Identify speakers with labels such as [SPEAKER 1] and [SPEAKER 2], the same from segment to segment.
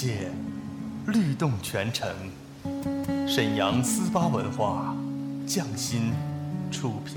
[SPEAKER 1] 界，律动全城。沈阳思巴文化，匠心出品。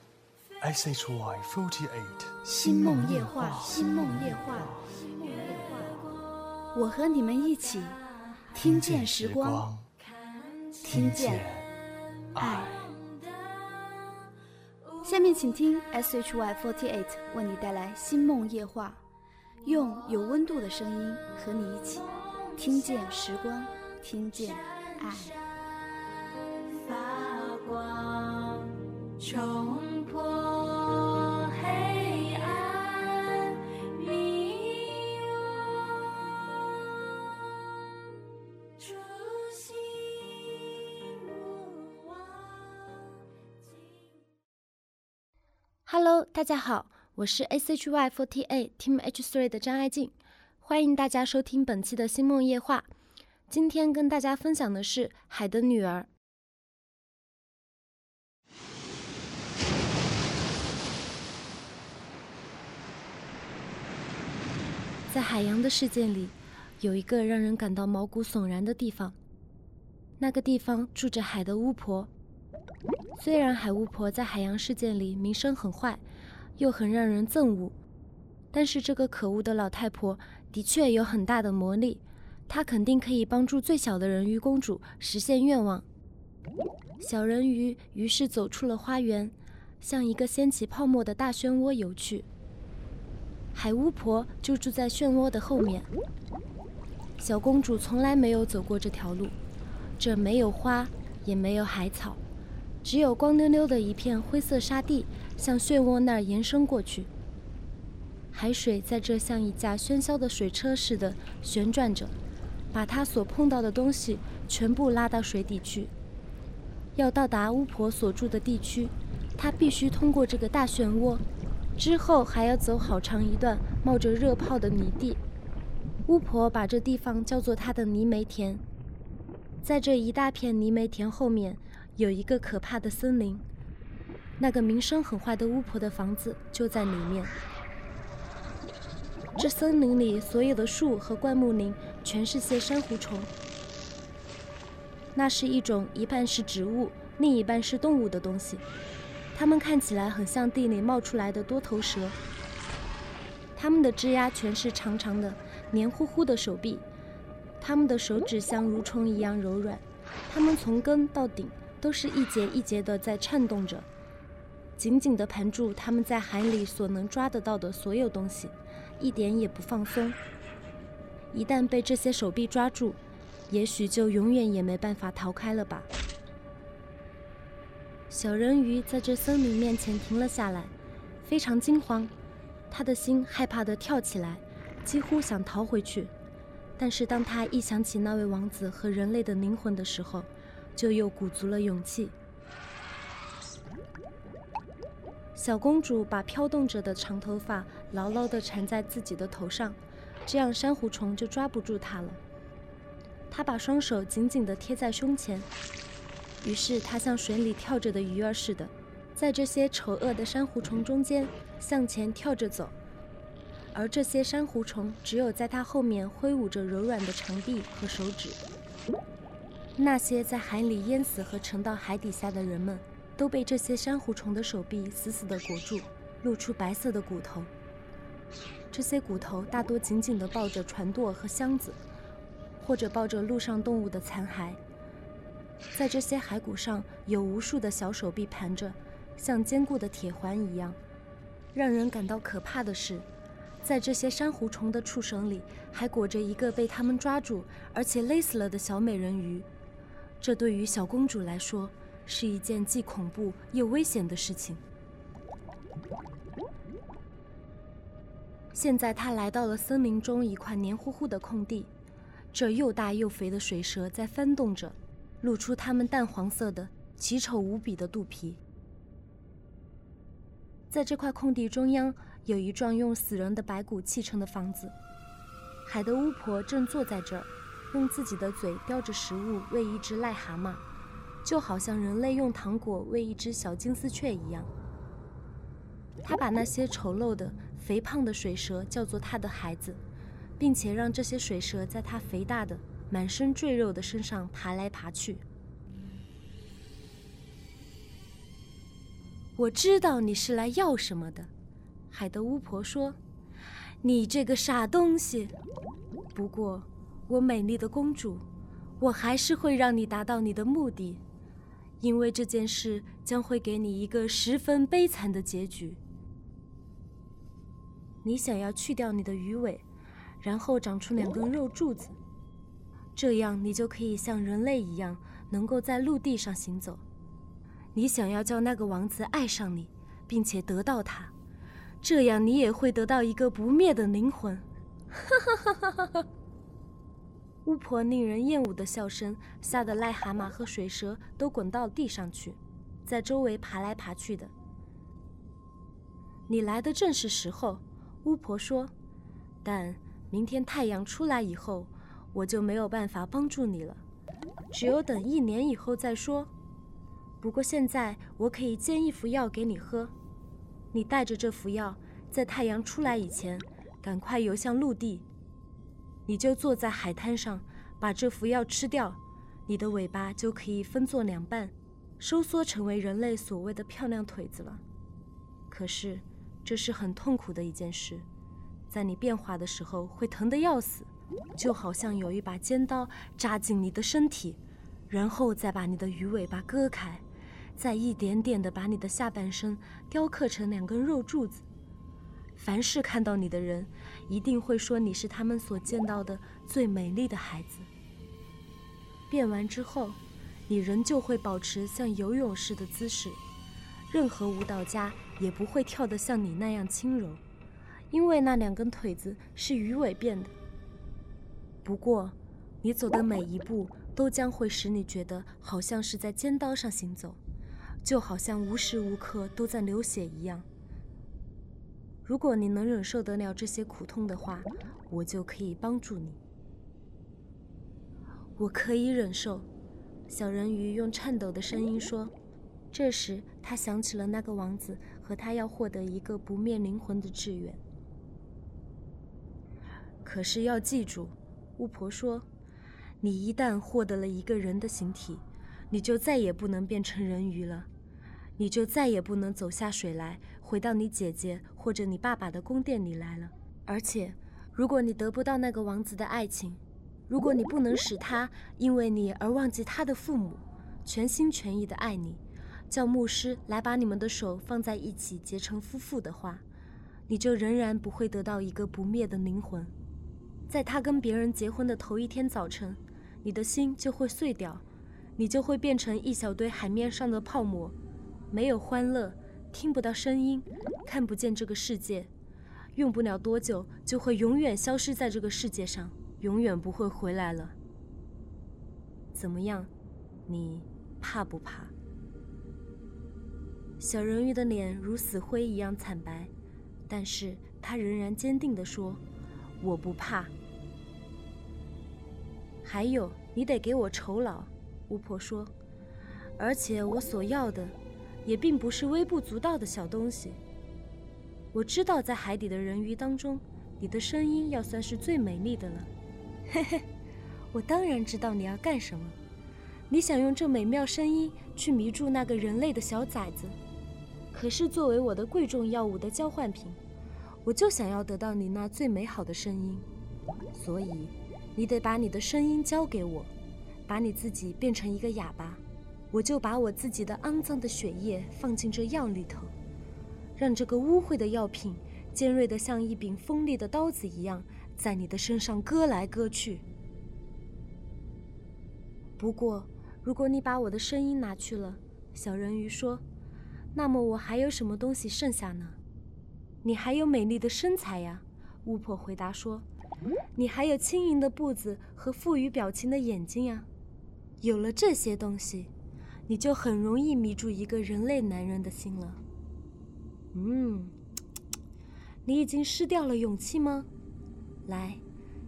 [SPEAKER 1] S H Y forty eight，
[SPEAKER 2] 星梦夜话，星梦夜话。我和你们一起听见时光，听见爱。下面请听 S H Y forty eight 为你带来《星梦夜话》，用有温度的声音和你一起听见时光，听见爱。
[SPEAKER 3] 发光，
[SPEAKER 4] Hello，大家好，我是 SHY48 Team H3 的张爱静，欢迎大家收听本期的星梦夜话。今天跟大家分享的是《海的女儿》。在海洋的世界里，有一个让人感到毛骨悚然的地方，那个地方住着海的巫婆。虽然海巫婆在海洋世界里名声很坏，又很让人憎恶，但是这个可恶的老太婆的确有很大的魔力，她肯定可以帮助最小的人鱼公主实现愿望。小人鱼于是走出了花园，向一个掀起泡沫的大漩涡游去。海巫婆就住在漩涡的后面。小公主从来没有走过这条路，这没有花，也没有海草。只有光溜溜的一片灰色沙地，向漩涡那儿延伸过去。海水在这像一架喧嚣的水车似的旋转着，把它所碰到的东西全部拉到水底去。要到达巫婆所住的地区，她必须通过这个大漩涡，之后还要走好长一段冒着热泡的泥地。巫婆把这地方叫做她的泥煤田。在这一大片泥煤田后面。有一个可怕的森林，那个名声很坏的巫婆的房子就在里面。这森林里所有的树和灌木林全是些珊瑚虫，那是一种一半是植物，另一半是动物的东西。它们看起来很像地里冒出来的多头蛇。它们的枝丫全是长长的、黏糊糊的手臂，它们的手指像蠕虫一样柔软，它们从根到顶。都是一节一节的在颤动着，紧紧地盘住他们在海里所能抓得到的所有东西，一点也不放松。一旦被这些手臂抓住，也许就永远也没办法逃开了吧。小人鱼在这森林面前停了下来，非常惊慌，他的心害怕地跳起来，几乎想逃回去。但是当他一想起那位王子和人类的灵魂的时候，就又鼓足了勇气。小公主把飘动着的长头发牢牢地缠在自己的头上，这样珊瑚虫就抓不住她了。她把双手紧紧地贴在胸前，于是她像水里跳着的鱼儿似的，在这些丑恶的珊瑚虫中间向前跳着走，而这些珊瑚虫只有在她后面挥舞着柔软的长臂和手指。那些在海里淹死和沉到海底下的人们，都被这些珊瑚虫的手臂死死地裹住，露出白色的骨头。这些骨头大多紧紧地抱着船舵和箱子，或者抱着陆上动物的残骸。在这些骸骨上有无数的小手臂盘着，像坚固的铁环一样，让人感到可怕的是，在这些珊瑚虫的触绳里，还裹着一个被他们抓住而且勒死了的小美人鱼。这对于小公主来说，是一件既恐怖又危险的事情。现在，她来到了森林中一块黏糊糊的空地，这又大又肥的水蛇在翻动着，露出它们淡黄色的、奇丑无比的肚皮。在这块空地中央，有一幢用死人的白骨砌成的房子。海的巫婆正坐在这儿，用自己的嘴叼着食物喂一只癞蛤蟆，就好像人类用糖果喂一只小金丝雀一样。他把那些丑陋的、肥胖的水蛇叫做他的孩子，并且让这些水蛇在他肥大的、满身赘肉的身上爬来爬去。我知道你是来要什么的，海德巫婆说：“你这个傻东西。”不过，我美丽的公主，我还是会让你达到你的目的，因为这件事将会给你一个十分悲惨的结局。你想要去掉你的鱼尾，然后长出两根肉柱子，这样你就可以像人类一样，能够在陆地上行走。你想要叫那个王子爱上你，并且得到他，这样你也会得到一个不灭的灵魂。哈哈哈哈哈！巫婆令人厌恶的笑声吓得癞蛤蟆和水蛇都滚到地上去，在周围爬来爬去的。你来的正是时候，巫婆说。但明天太阳出来以后，我就没有办法帮助你了，只有等一年以后再说。不过现在我可以煎一副药给你喝，你带着这副药，在太阳出来以前，赶快游向陆地。你就坐在海滩上，把这副药吃掉，你的尾巴就可以分作两半，收缩成为人类所谓的漂亮腿子了。可是，这是很痛苦的一件事，在你变化的时候会疼得要死，就好像有一把尖刀扎进你的身体，然后再把你的鱼尾巴割开。再一点点地把你的下半身雕刻成两根肉柱子。凡是看到你的人，一定会说你是他们所见到的最美丽的孩子。变完之后，你仍旧会保持像游泳似的姿势，任何舞蹈家也不会跳得像你那样轻柔，因为那两根腿子是鱼尾变的。不过，你走的每一步都将会使你觉得好像是在尖刀上行走。就好像无时无刻都在流血一样。如果你能忍受得了这些苦痛的话，我就可以帮助你。我可以忍受，小人鱼用颤抖的声音说。这时，他想起了那个王子和他要获得一个不灭灵魂的志愿。可是要记住，巫婆说，你一旦获得了一个人的形体，你就再也不能变成人鱼了。你就再也不能走下水来，回到你姐姐或者你爸爸的宫殿里来了。而且，如果你得不到那个王子的爱情，如果你不能使他因为你而忘记他的父母，全心全意的爱你，叫牧师来把你们的手放在一起结成夫妇的话，你就仍然不会得到一个不灭的灵魂。在他跟别人结婚的头一天早晨，你的心就会碎掉，你就会变成一小堆海面上的泡沫。没有欢乐，听不到声音，看不见这个世界，用不了多久就会永远消失在这个世界上，永远不会回来了。怎么样，你怕不怕？小人鱼的脸如死灰一样惨白，但是他仍然坚定地说：“我不怕。”还有，你得给我酬劳，巫婆说，而且我所要的。也并不是微不足道的小东西。我知道，在海底的人鱼当中，你的声音要算是最美丽的了。嘿嘿，我当然知道你要干什么。你想用这美妙声音去迷住那个人类的小崽子。可是，作为我的贵重药物的交换品，我就想要得到你那最美好的声音。所以，你得把你的声音交给我，把你自己变成一个哑巴。我就把我自己的肮脏的血液放进这药里头，让这个污秽的药品尖锐的像一柄锋利的刀子一样，在你的身上割来割去。不过，如果你把我的声音拿去了，小人鱼说，那么我还有什么东西剩下呢？你还有美丽的身材呀，巫婆回答说。你还有轻盈的步子和富于表情的眼睛呀。有了这些东西，你就很容易迷住一个人类男人的心了。嗯，你已经失掉了勇气吗？来，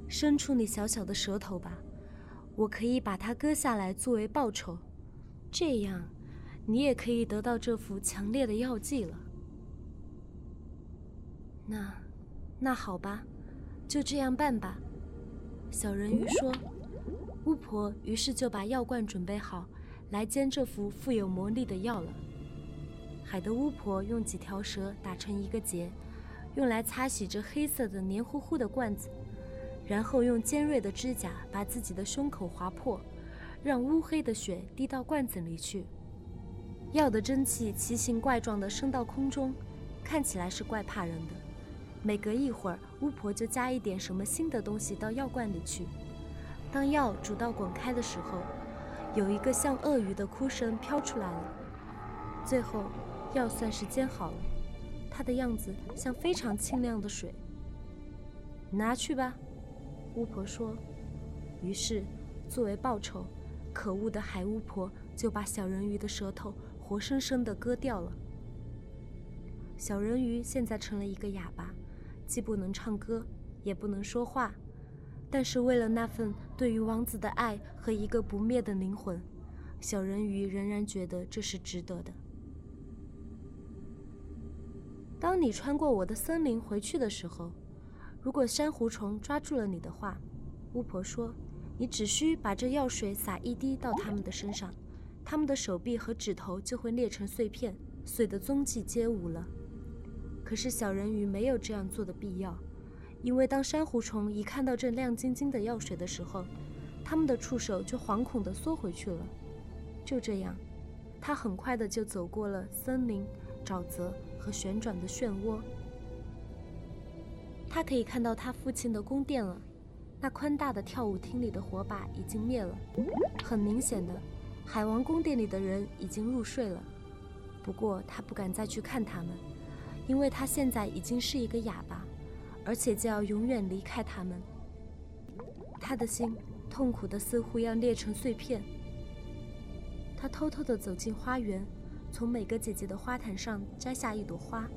[SPEAKER 4] 伸出你小小的舌头吧。我可以把它割下来作为报酬，这样你也可以得到这副强烈的药剂了。那，那好吧，就这样办吧。小人鱼说。巫婆于是就把药罐准备好，来煎这副富有魔力的药了。海的巫婆用几条蛇打成一个结，用来擦洗这黑色的黏糊糊的罐子。然后用尖锐的指甲把自己的胸口划破，让乌黑的血滴到罐子里去。药的蒸汽奇形怪状地升到空中，看起来是怪怕人的。每隔一会儿，巫婆就加一点什么新的东西到药罐里去。当药煮到滚开的时候，有一个像鳄鱼的哭声飘出来了。最后，药算是煎好了，它的样子像非常清亮的水。拿去吧。巫婆说：“于是，作为报酬，可恶的海巫婆就把小人鱼的舌头活生生地割掉了。小人鱼现在成了一个哑巴，既不能唱歌，也不能说话。但是，为了那份对于王子的爱和一个不灭的灵魂，小人鱼仍然觉得这是值得的。当你穿过我的森林回去的时候。”如果珊瑚虫抓住了你的话，巫婆说，你只需把这药水洒一滴到它们的身上，它们的手臂和指头就会裂成碎片，碎的踪迹皆无了。可是小人鱼没有这样做的必要，因为当珊瑚虫一看到这亮晶晶的药水的时候，它们的触手就惶恐地缩回去了。就这样，它很快的就走过了森林、沼泽和旋转的漩涡。他可以看到他父亲的宫殿了，那宽大的跳舞厅里的火把已经灭了。很明显的，海王宫殿里的人已经入睡了。不过他不敢再去看他们，因为他现在已经是一个哑巴，而且就要永远离开他们。他的心痛苦的似乎要裂成碎片。他偷偷的走进花园，从每个姐姐的花坛上摘下一朵花。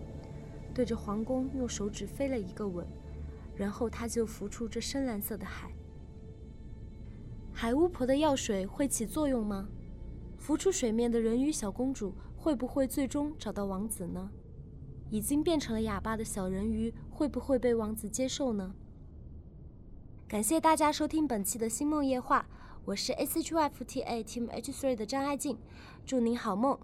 [SPEAKER 4] 对着皇宫用手指飞了一个吻，然后他就浮出这深蓝色的海。海巫婆的药水会起作用吗？浮出水面的人鱼小公主会不会最终找到王子呢？已经变成了哑巴的小人鱼会不会被王子接受呢？感谢大家收听本期的星梦夜话，我是 S H Y F T A Team H Three 的张爱静，祝您好梦。